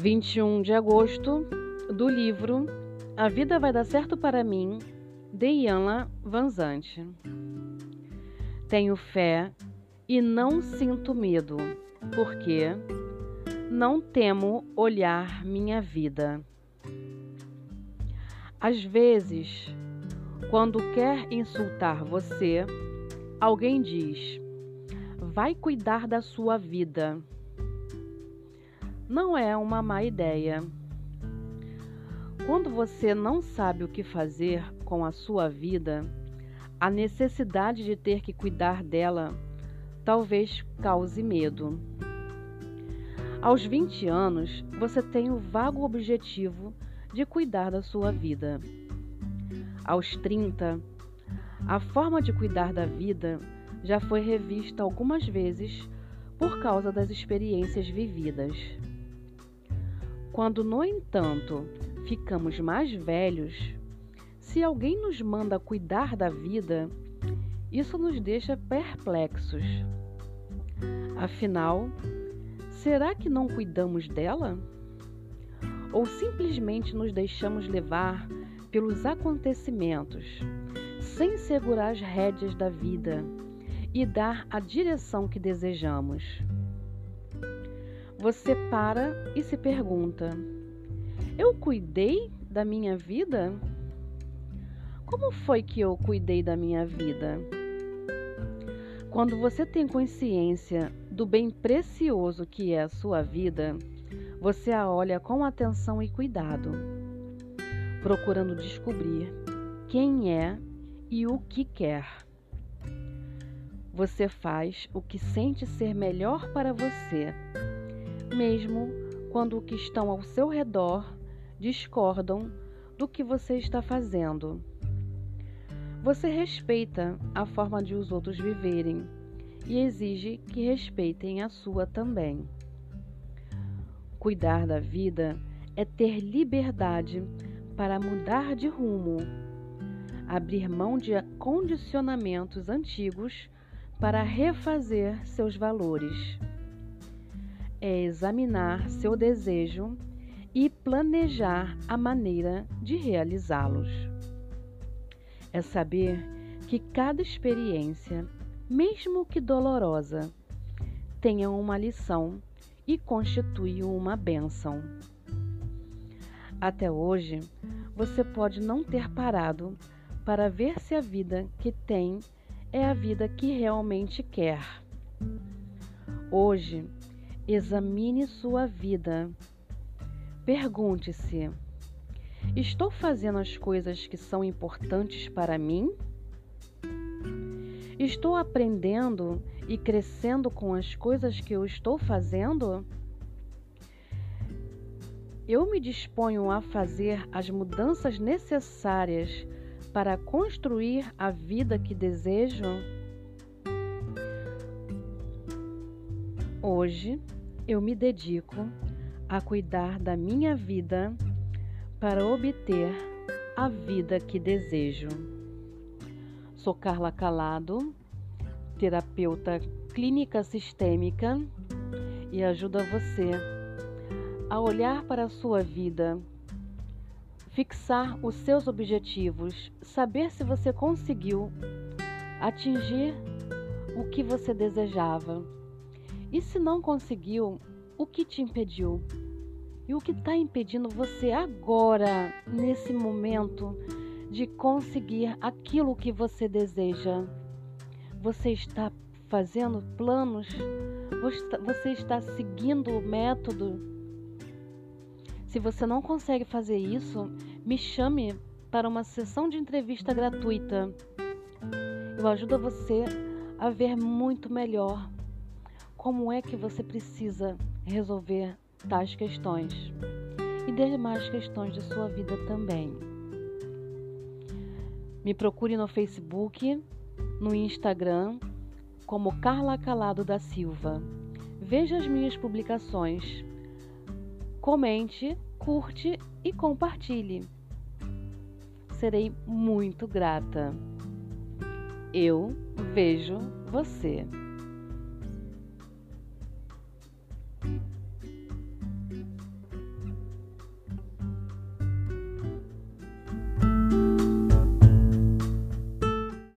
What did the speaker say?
21 de agosto, do livro A Vida Vai Dar Certo para Mim, de Ianla Vanzante. Tenho fé e não sinto medo, porque não temo olhar minha vida. Às vezes, quando quer insultar você, alguém diz: vai cuidar da sua vida não é uma má ideia. Quando você não sabe o que fazer com a sua vida, a necessidade de ter que cuidar dela talvez cause medo. Aos 20 anos, você tem o vago objetivo de cuidar da sua vida. Aos 30, a forma de cuidar da vida já foi revista algumas vezes por causa das experiências vividas. Quando, no entanto, ficamos mais velhos, se alguém nos manda cuidar da vida, isso nos deixa perplexos. Afinal, será que não cuidamos dela? Ou simplesmente nos deixamos levar pelos acontecimentos, sem segurar as rédeas da vida e dar a direção que desejamos? Você para e se pergunta: Eu cuidei da minha vida? Como foi que eu cuidei da minha vida? Quando você tem consciência do bem precioso que é a sua vida, você a olha com atenção e cuidado, procurando descobrir quem é e o que quer. Você faz o que sente ser melhor para você mesmo quando o que estão ao seu redor discordam do que você está fazendo. Você respeita a forma de os outros viverem e exige que respeitem a sua também. Cuidar da vida é ter liberdade para mudar de rumo, abrir mão de condicionamentos antigos para refazer seus valores é examinar seu desejo e planejar a maneira de realizá-los. É saber que cada experiência, mesmo que dolorosa, tenha uma lição e constitui uma bênção. Até hoje, você pode não ter parado para ver se a vida que tem é a vida que realmente quer. Hoje, Examine sua vida. Pergunte-se: estou fazendo as coisas que são importantes para mim? Estou aprendendo e crescendo com as coisas que eu estou fazendo? Eu me disponho a fazer as mudanças necessárias para construir a vida que desejo? Hoje, eu me dedico a cuidar da minha vida para obter a vida que desejo. Sou Carla Calado, terapeuta clínica sistêmica e ajudo você a olhar para a sua vida, fixar os seus objetivos, saber se você conseguiu atingir o que você desejava e se não conseguiu, o que te impediu? E o que está impedindo você agora, nesse momento, de conseguir aquilo que você deseja? Você está fazendo planos? Você está seguindo o método? Se você não consegue fazer isso, me chame para uma sessão de entrevista gratuita. Eu ajudo você a ver muito melhor como é que você precisa resolver tais questões e demais questões de sua vida também. Me procure no Facebook, no Instagram, como Carla Calado da Silva. Veja as minhas publicações. Comente, curte e compartilhe. Serei muito grata. Eu vejo você.